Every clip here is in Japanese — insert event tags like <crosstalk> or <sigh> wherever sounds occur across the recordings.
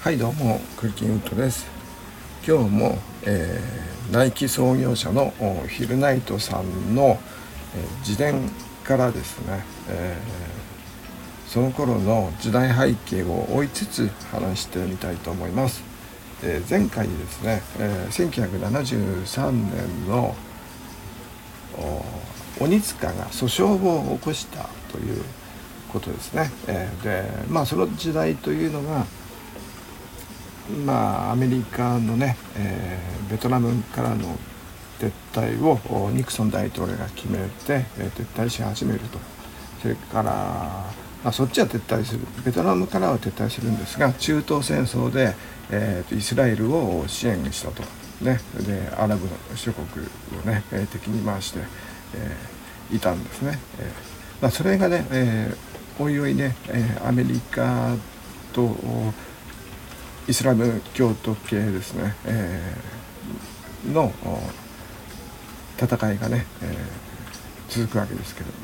はいどうもクリキンウッドです。今日も、えー、ナイキ創業者のヒルナイトさんの、えー、自伝からですね、えー、その頃の時代背景を追いつつ話してみたいと思います、え前回ですね、え1973年の鬼塚が訴訟を起こしたということですね、えでまあその時代というのがまあ、アメリカのね、えー、ベトナムからの撤退をニクソン大統領が決めて、え、撤退し始めると。それから、まあ、そっちは撤退する。ベトナムからは撤退するんですが中東戦争で、えー、イスラエルを支援したと、ね、でアラブ諸国をね、敵に回して、えー、いたんですね。えーまあ、それがね、えー、おいおいね、え、アメリカとイスラム教徒系ですね、えー、の戦いがね、えー、続くわけですけれども、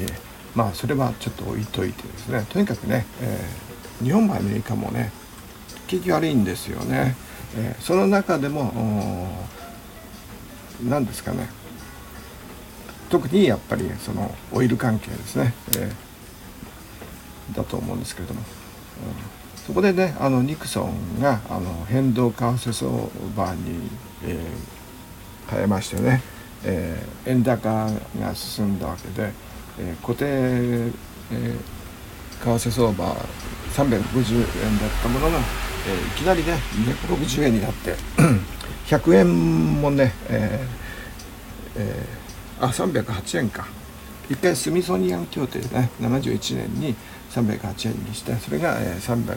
えー、まあそれはちょっと置いといてですね。とにかくね、えー、日本もアメリカもね景気悪いんですよね、えー、その中でも何ですかね。特にやっぱりそのオイル関係ですね、えー、だと思うんですけれども、うん。そこでねあのニクソンがあの変動為替相場に、えー、変えましてね、えー、円高が進んだわけで、えー、固定、えー、為替相場350円だったものが、えー、いきなりね260円になって <coughs> 100円もね、えーえー、あ308円か。一回スミソニアン協定ね71年に308円にしてそれが300、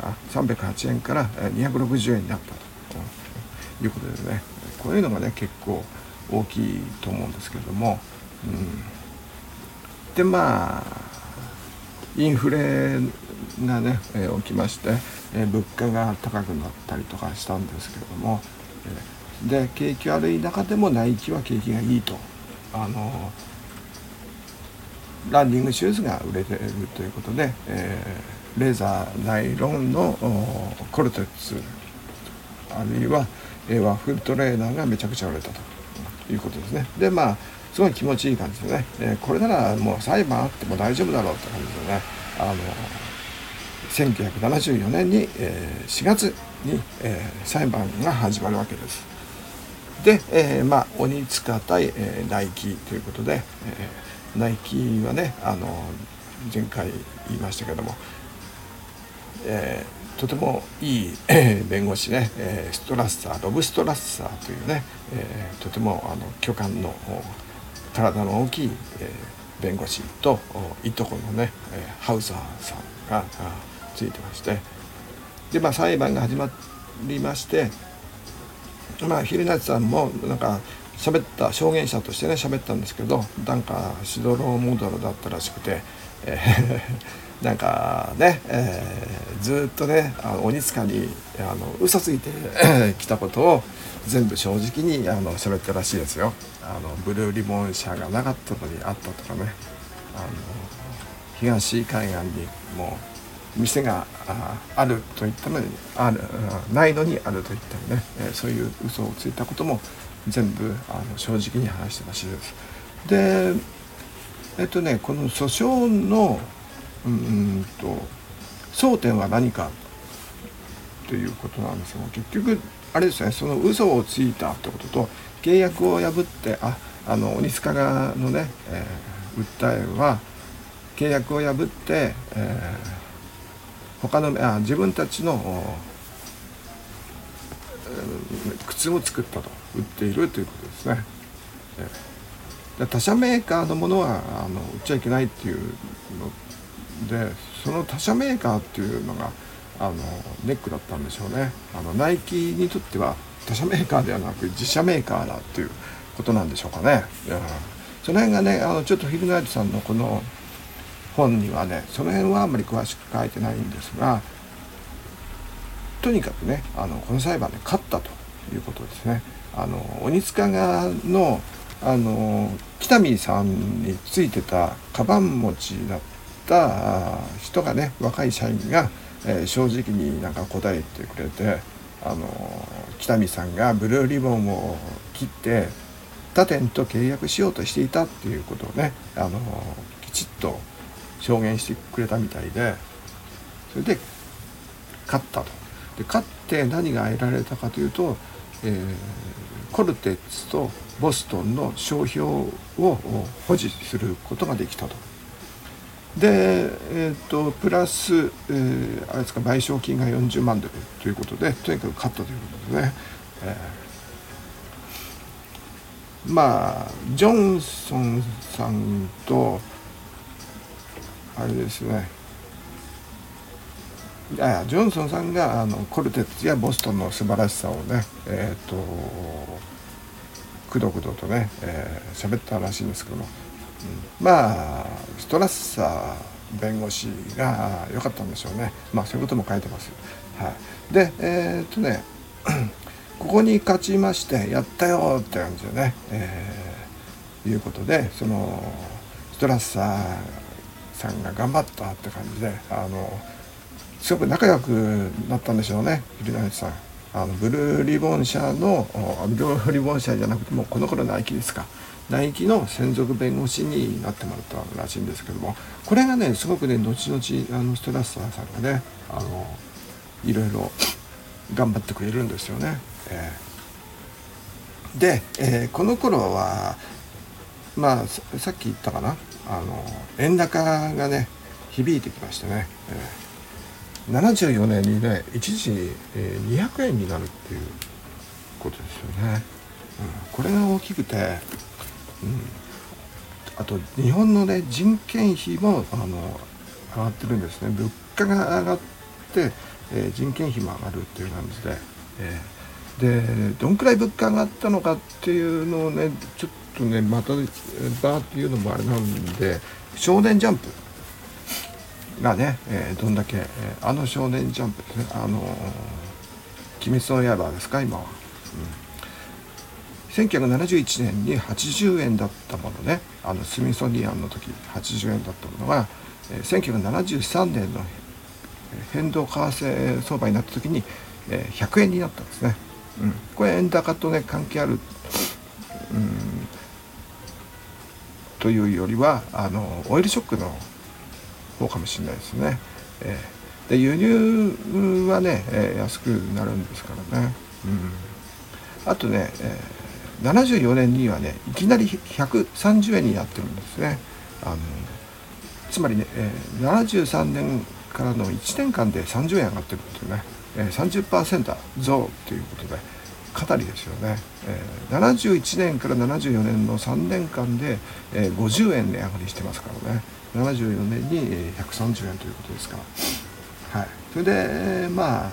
あ308円から260円になったということでね。こういうのがね結構大きいと思うんですけれども、うん、でまあインフレがね、え起きまして、え物価が高くなったりとかしたんですけれども、えで景気悪い中でもナイキは景気がいいと。あのランニングシューズが売れているということで、えー、レーザーナイロンのコルテッツあるいは、えー、ワッフルトレーナーがめちゃくちゃ売れたということですねでまあすごい気持ちいい感じでね、えー、これならもう裁判あっても大丈夫だろうって感じでねあの1974年に、えー、4月に、えー、裁判が始まるわけです。で、えー、まあ鬼塚対、えー、ナイキということで、えーナイキはねあの前回言いましたけども、えー、とてもいい、弁護士ね、えストラッサーロブ・ストラッサーというね、えー、とてもあの巨漢の体の大きい、えー、弁護士といとこのね、えハウザーさんがついてまして。でまあ裁判が始まりましてまあ昼夏さんもなんか喋った証言者としてね喋ったんですけどなんかしどろモドロだったらしくて、えー、<laughs> なんかね、えー、ずっとねあの鬼塚にあの嘘ついて <coughs> きたことを全部正直にあの喋ったらしいですよ。あのブルーリボン社がなかったのにあったとかねあの東海岸にもう店があると言ったのにあるないのにあると言ったりね、えー、そういう嘘をついたことも全部あの正直に話してましです。でえっとねこの訴訟のうんと争点は何かということなんですが結局あれですねその嘘をついたってことと契約を破ってああの鬼塚側のね、えー、訴えは契約を破って、えー、他のあ自分たちの靴を作ったと売っているということですね。で他社メーカーのものはあの売っちゃいけないっていうのでその他社メーカーっていうのがあのネックだったんでしょうね。あのナイキにとっては他社メーカーではなく自社メーカーだっていうことなんでしょうかね。その辺がねあのちょっとヒルナイトさんのこの本にはねその辺はあんまり詳しく書いてないんですがとにかくねあのこの裁判で勝ったということですね。あの鬼塚側のあの北見さんについてたカバン持ちだった人がね若い社員がえー、正直になんか答えてくれてあの北見さんがブルーリボンを切って他店と契約しようとしていたっていうことをねあのきちっと証言してくれたみたいでそれで勝ったと。で勝って何が得られたかというと、えー、コルテッツとボストンの商標を保持することができたと。で、えーと、プラス、えー、あれですか賠償金が40万ドルということでとにかく勝ったということですね。えー、まあジョンソンさんとあれですねいやジョンソンさんがあのコルテッツやボストンの素晴らしさをねえっ、ー、とくどくどとね喋、えー、ったらしいんですけども。うん。まあストラッサー弁護士が良かったんでしょうね。まあそういうことも書いてます。はい、でえー、とね <clears throat> ここに勝ちましてやったよって感じでね、えー、いうことでそのストラッサーさんが頑張ったって感じであのすごく仲良くなったんでしょうね桐谷さん。あのブルーリボン社のブルーリボン社じゃなくてもこの頃ナイキですか。ナイキの専属弁護士になってもらったらしいんですけどもこれがねすごくね後々あのストラッサーさんがねあのいろいろ頑張ってくれるんですよね。えー、で、えー、この頃はまあさっき言ったかな。あの円高がね響いてきましてね、えー、74年にね一時、え、200円になるっていうことですよね。うん、これが大きくてうん、あと日本のね人件費もあの上がってるんですね。物価が上がって、えー、人件費も上がるっていう感じで、えー、でどんくらい物価上がったのかっていうのをねちょっとねまたバーっていうのもあれなんで「少年ジャンプ」がね、えー、どんだけ、えー、あの「少年ジャンプ」ですねあのー「鬼滅の刃」ですか今は。うん1971年に80円だったものねあのスミソニアンの時80円だったものが1973年の変動為替相場になった時に100円になったんですね。うん、これ円高とね関係ある、うん、というよりはあのオイルショックの方かもしれないですね。えー、で輸入はね、えー、安くなるんですからね。うん、あとね、えー74年にはねいきなり130円になってるんですね。あのつまりね、えー、73年からの1年間で30円上がってるっていうね、えー、30%増ということでかなりですよね、えー、71年から74年の3年間で、えー、50円値上がりしてますからね74年に130円ということですから、はい、それでまあ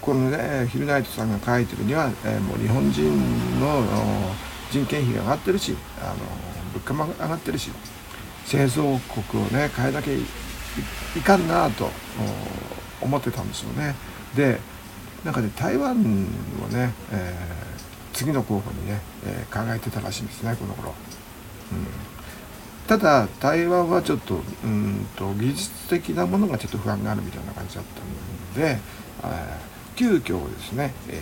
このねヒルナイトさんが書いてるには、えー、もう日本人の人件費が上がってるしあの物価も上がってるし製造国をね変えなきゃいかんなと思ってたんですよね。でなんかね台湾をね、えー、次の候補にね、えー、考えてたらしいんですねこの頃。うんただ台湾はちょっとうんと技術的なものがちょっと不安があるみたいな感じだったので、え急遽ですね、え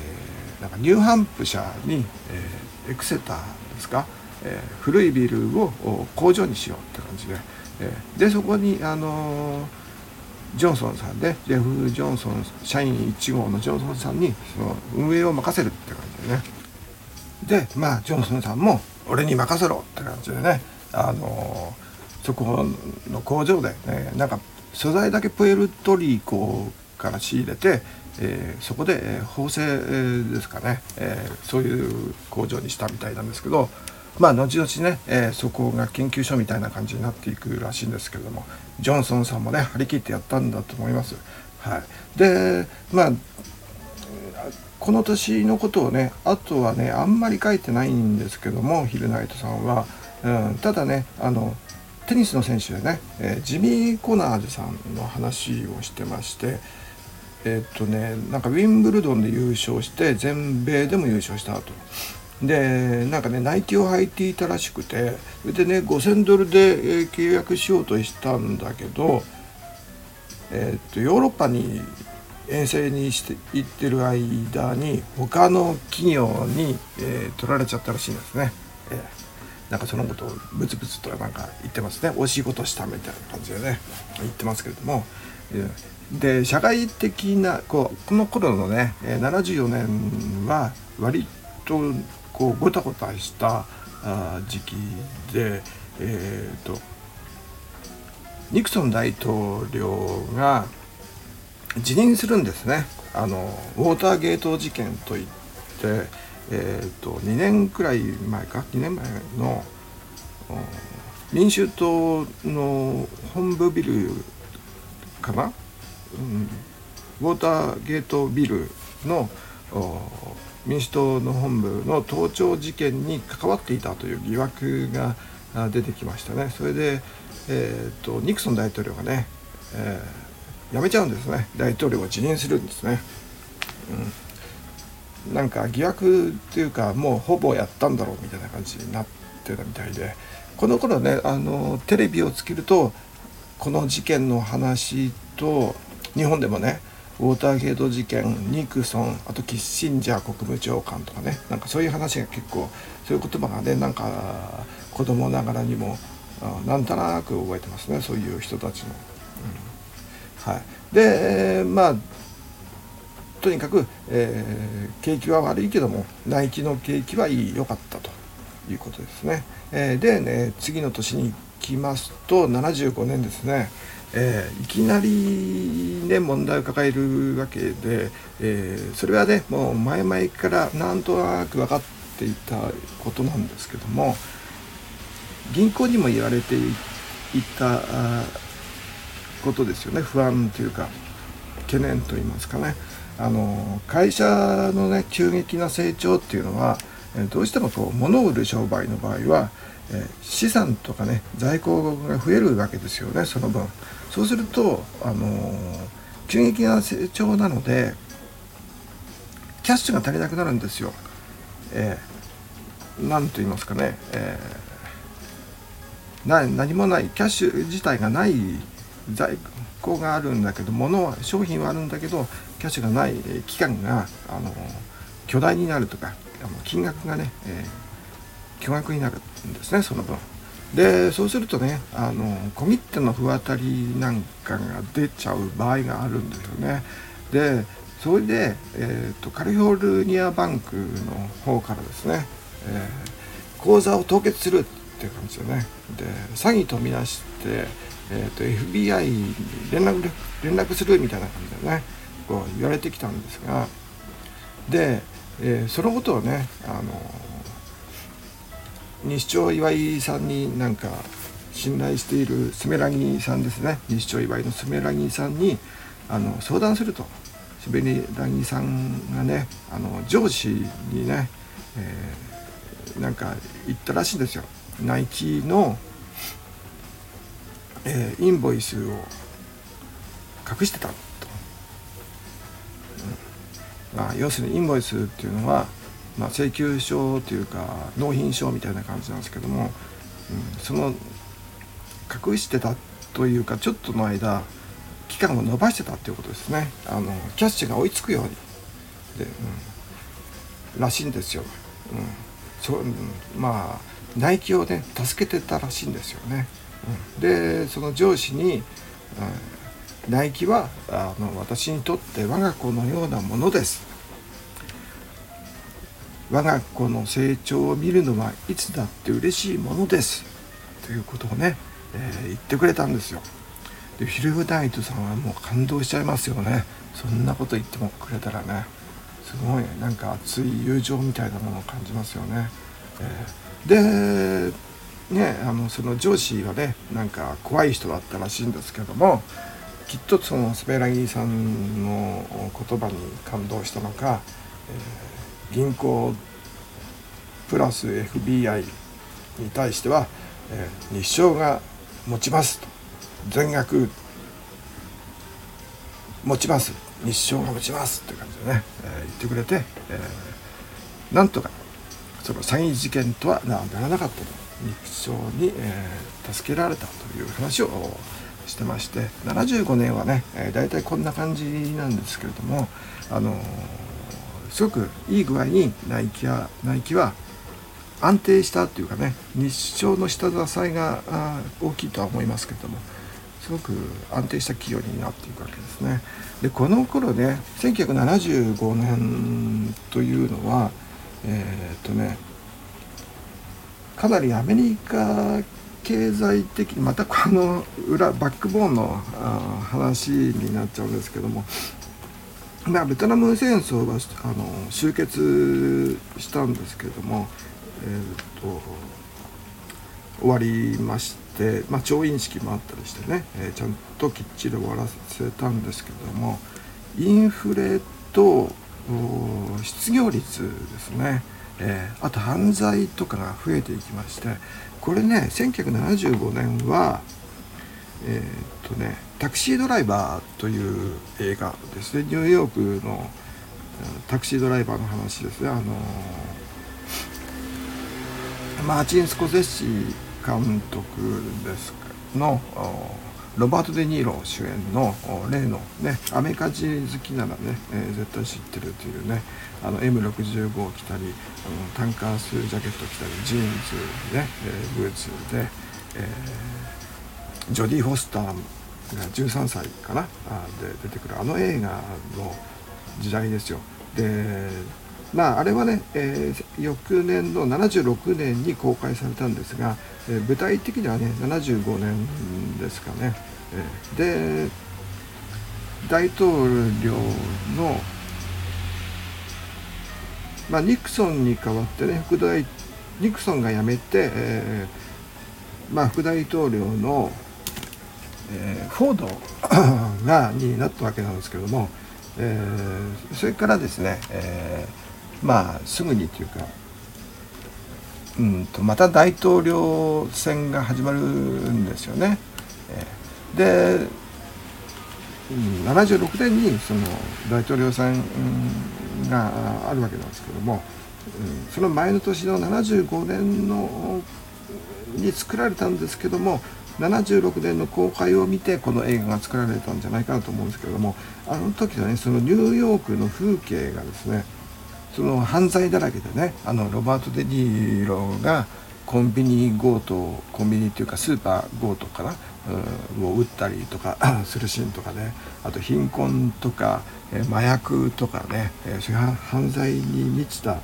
ー、なんかニューハンプシャーに、えー、エクセターですか、えー、古いビルを工場にしようって感じで、えー、でそこにあのー、ジョンソンさんでジェフ・ジョンソン社員1号のジョンソンさんにその運営を任せるって感じでね。でまあジョンソンさんも俺に任せろって感じでねあの、そこの工場で、ね、なんか素材だけプエルトリコから仕入れて、えー、そこで、え、縫製ですかね、えー、そういう工場にしたみたいなんですけどまあ後々ね、えそこが研究所みたいな感じになっていくらしいんですけれどもジョンソンさんもね張り切ってやったんだと思います。はい、でまあこの年のことをねあとはねあんまり書いてないんですけどもヒルナイトさんは、うん、ただねあのテニスの選手でね、えジミー・コナーズさんの話をしてましてえっとねなんかウィンブルドンで優勝して全米でも優勝した後でなんかねナイキを履いていたらしくてでね5,000ドルで契約しようとしたんだけどえー、とヨーロッパに遠征にして行ってる間に他の企業に、えー、取られちゃったらしいんですね。えー、なんかそのことをブツブツとなんか言ってますね。惜しいことしたみたいな感じでね。言ってますけれども、で社会的なこうこの頃のね74年は割とこうごたごたしたあ時期でえっ、ー、とニクソン大統領が辞任するんですね。あのウォーターゲート事件といって、えーと、2年くらい前か？2年前の民衆党の本部ビルかな、うん、ウォーターゲートビルの民主党の本部の盗聴事件に関わっていたという疑惑が出てきましたね。それで、えーと、ニクソン大統領がね、えー、辞めちゃうんですね。大統領を辞任するんですね、うん、なんか疑惑っていうかもうほぼやったんだろうみたいな感じになってたみたいでこの頃ねあのテレビをつけるとこの事件の話と日本でもねウォーターゲート事件ニクソンあとキッシンジャー国務長官とかねなんかそういう話が結構そういう言葉がねなんか子供ながらにもなんとなく覚えてますねそういう人たちの。うん、はい、で、まあとにかく、えー、景気は悪いけどもナイキの景気はいい良かったということですね。えー、でね次の年に来ますと75年ですね。えー、いきなりね問題を抱えるわけで、え、それはねもう前々からなんとなく分かっていたことなんですけども銀行にも言われていたことですよね不安というか懸念と言いますかねあの会社のね急激な成長っていうのはどうしてもこう物を売る商売の場合はえ資産とかね在庫が増えるわけですよねその分そうするとあの急激な成長なのでキャッシュが足りなくなるんですよ。えー、なんと言いますかね、えー、何もないキャッシュ自体がない在庫があるんだけど物は商品はあるんだけどキャッシュがない期間があの巨大になるとか金額がね、えー巨額になるんですねその分。でそうするとねあの小切手の不当たりなんかが出ちゃう場合があるんですよね。でそれで、えーと、カリフォルニアバンクの方からですね、えー、口座を凍結するっていう感じでねで詐欺とみなして、えーと、FBI に連絡連絡するみたいな感じでね。こう言われてきたんですが。で、えー、そのことをねあの西町岩井さんになんか信頼しているスメラギさんですね。西町岩井のスメラギさんにあの相談すると。スメラギさんがねあの上司にね、えー、なんか言ったらしいんですよ。ナイキの、えー、インボイスを隠してたと、うん。まあ、要するにインボイスっていうのはまあ、請求書というか納品書みたいな感じなんですけども、うん、その隠してたというかちょっとの間期間を延ばしてたっていうことですね。あのキャッシュが追いつくように。で、うん、らしいんですよ、うん。そう、まあナイキをね助けてたらしいんですよね、でその上司に、うん、ナイキはあの私にとって我が子のようなものです。我が子の成長を見るのはいつだって嬉しいものです。ということをね、えー、言ってくれたんですよ。でフィルムナイトさんはもう感動しちゃいますよね。そんなこと言ってもくれたらね。すごいなんか熱い友情みたいなものを感じますよね、えー、でねあのその上司はねなんか怖い人だったらしいんですけどもきっとそのスペラギーさんの言葉に感動したのか、えー銀行プラス FBI に対しては、えー、日照が持ちますと。全額持ちます。日照が持ちますって感じでね、えー、言ってくれて、えー、なんとかその詐欺事件とはならなかったと。日照に、えー、助けられたという話をしてまして75年はね、えー、大体こんな感じなんですけれどもあのー、すごくいい具合にナイキはナイキは安定したっていうかね日照の下支えが大きいとは思いますけれどもすごく安定した企業になっていくわけですね。でこの頃ね1975年というのはえー、っとねかなりアメリカ経済的またこの裏バックボーンの話になっちゃうんですけどもま、ベトナム戦争はあの終結したんですけども、えーと、終わりまして、まあ、調印式もあったりしてね、えー、ちゃんときっちり終わらせたんですけどもインフレと失業率ですね、えー、あと犯罪とかが増えていきましてこれね1975年はえー、っとね「タクシードライバー」という映画ですね。ニューヨークのタクシードライバーの話ですね。あのマーチン・スコセッシ監督ですのロバート・デ・ニーロ主演の例のねアメリカ人好きならね、えー、絶対知ってるというねあの M65 を着たりあのタンカースジャケット着たりジーンズね、えー、ブーツで、えー、ジョディ・フォスターが13歳かなで出てくるあの映画の時代ですよ。でまああれはね、えー、翌年の76年に公開されたんですが、えー、舞台的にはね75年ですかね、えー、で大統領の、まあ、ニクソンに代わってね副大ニクソンが辞めて、えーまあ、副大統領の、えー、フォードがになったわけなんですけども、えー、それからですね、えーまあすぐにというかうんとまた大統領選が始まるんですよね。で76年にその大統領選があるわけなんですけどもその前の年の75年のに作られたんですけども76年の公開を見てこの映画が作られたんじゃないかなと思うんですけどもあの時はねそのニューヨークの風景がですねその犯罪だらけでねあのロバート・デ・ニーロがコンビニ強盗コンビニっていうかスーパー強盗かな、うん、を撃ったりとか <coughs> するシーンとかね。あと貧困とか、え麻薬とかね、えそういう犯罪に満ちたあ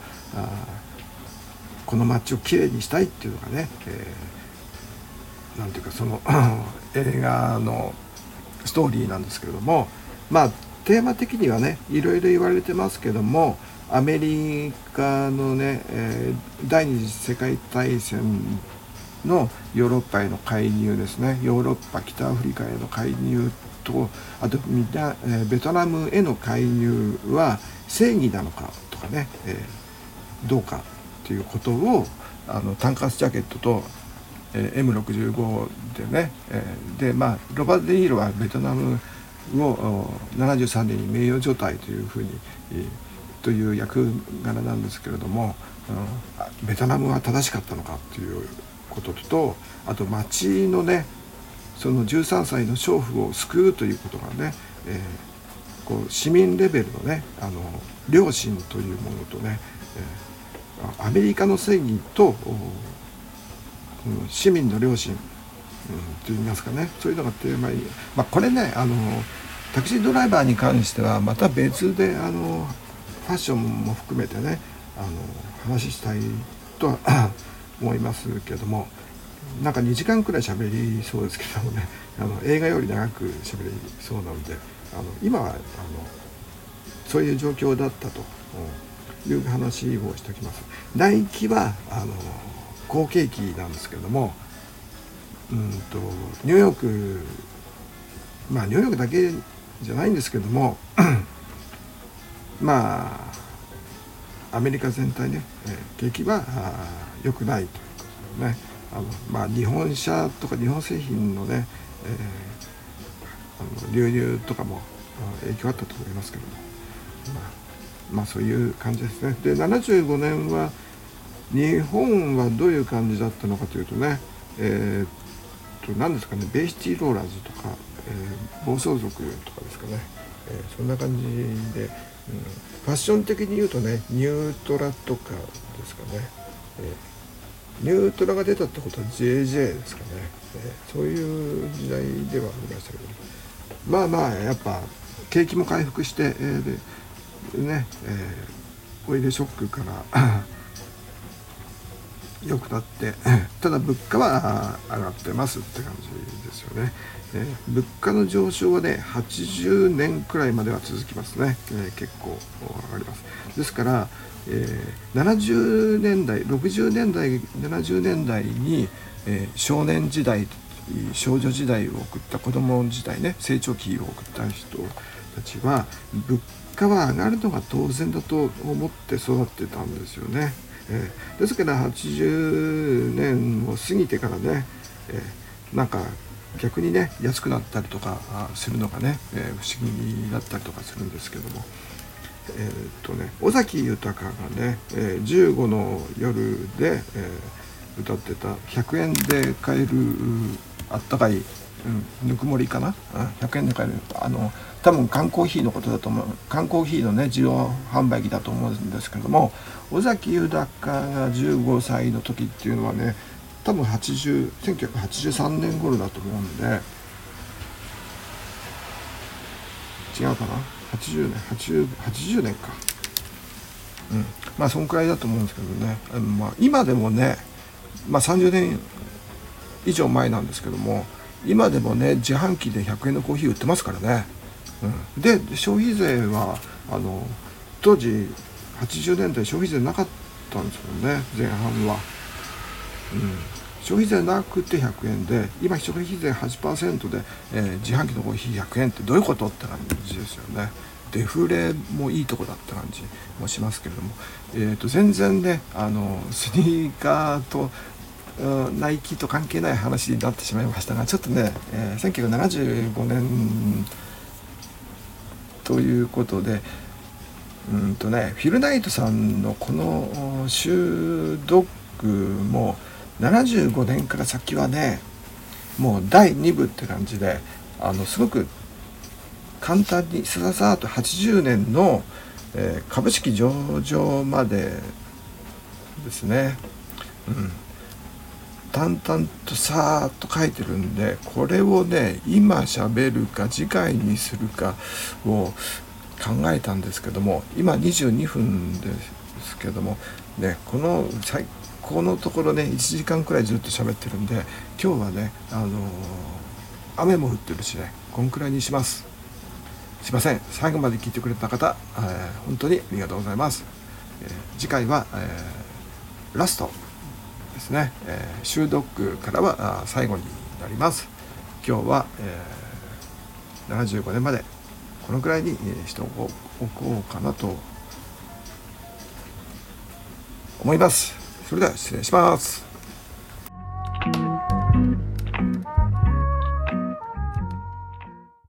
この街をきれいにしたいっていうのがね、えー、なんていうかその <coughs> 映画のストーリーなんですけれども。まあテーマ的にはねいろいろ言われてますけどもアメリカのね、えー、第二次世界大戦のヨーロッパへの介入ですね。ヨーロッパ北アフリカへの介入とあとみな、えー、ベトナムへの介入は正義なのかとかね、えー、どうかということをあのタンカスジャケットと、えー、M65 でね、えー、でまあロバート・デ・ニーロはベトナムを73年に名誉除隊というふうに、えーという役柄なんですけれども、うん、ベトナムは正しかったのかということとあと町のねその13歳の娼婦を救うということがね、えー、こう市民レベルのねあの良心というものとね、えー、アメリカの正義と、うん、市民の良心、うん、といいますかねそういうのがテーマに、まあ、これねあのタクシードライバーに関してはまた別であのァッションも含めてねあの話したいとは <coughs> 思いますけどもなんか2時間くらい喋りそうですけどもねあの映画より長く喋りそうなのであの今はあのそういう状況だったという話をしておきます。ナイキはあの好景気なんですけれどもうんとニューヨークまあニューヨークだけじゃないんですけどもまあアメリカ全体ね、えー、景気は良くないと。いうことねあの、まあ、日本車とか日本製品のね、えー、あの流入とかも影響あったと思いますけども、まあ、まあそういう感じですね。で75年は日本はどういう感じだったのかというとね、えー、と何ですかねベイシティローラーズとか、えー、暴走族とかですかね、えー、そんな感じで、ん、ファッション的に言うとねニュートラとかですかね、えー、ニュートラが出たってことは JJ ですかね、えー、そういう時代ではありましたけど。まあまあやっぱ景気も回復して、えー、でね、えー、オイルショックから良くなってただ物価は上がってますって感じですよね、えー、物価の上昇はね80年くらいまでは続きますね、えー、結構上がります。ですから、えー、70年代60年代70年代に、え少年時代少女時代を送った子供時代ね成長期を送った人たちは物価は上がるのが当然だと思って育ってたんですよね。えー、ですから80年を過ぎてからね、えー、なんか逆にね安くなったりとかするのがね、えー、不思議だったりとかするんですけども。えー、っとね尾崎豊がね「えー、15の夜で」えー、歌ってた「100円で買えるあったかい、うん、ぬくもりかな、うん、100円で買えるあの多分缶コーヒーのことだと思う。缶コーヒーのね自動販売機だと思うんですけども尾崎豊が15歳の時っていうのはね多分80 1983年頃だと思うんで違うかな？80年 80, 80年か。うん。まあそんくらいだと思うんですけどね、まあ、今でもね、まあ、30年以上前なんですけども今でもね自販機で100円のコーヒー売ってますからね。うん、で消費税はあの当時80年代消費税なかったんですよね前半は、うん、消費税なくて100円で今消費税8%で、えー、自販機のコーヒー100円ってどういうことって感じですよね。デフレもいいとこだった感じもしますけれども、えー、と全然ねあのスニーカーとナイキと関係ない話になってしまいましたがちょっとね、えー、1975年ということでうんとねフィル・ナイトさんのこの「シュードッグ」も75年から先はねもう第2部って感じであのすごく簡単にさささっと80年の、えー、株式上場までですね、うん、淡々とさーっと書いてるんでこれをね今しゃべるか次回にするかを考えたんですけども今22分ですけどもねこの最高のところね1時間くらいずっと喋ってるんで今日はねあのー、雨も降ってるしねこんくらいにします。すいません。最後まで聞いてくれた方、えー、本当にありがとうございます、えー、次回は、えーラスト。ね、えー、シュードッグからは最後になります。今日は、えー、75年までこのくらいにしておこうかなと思います。それでは失礼します。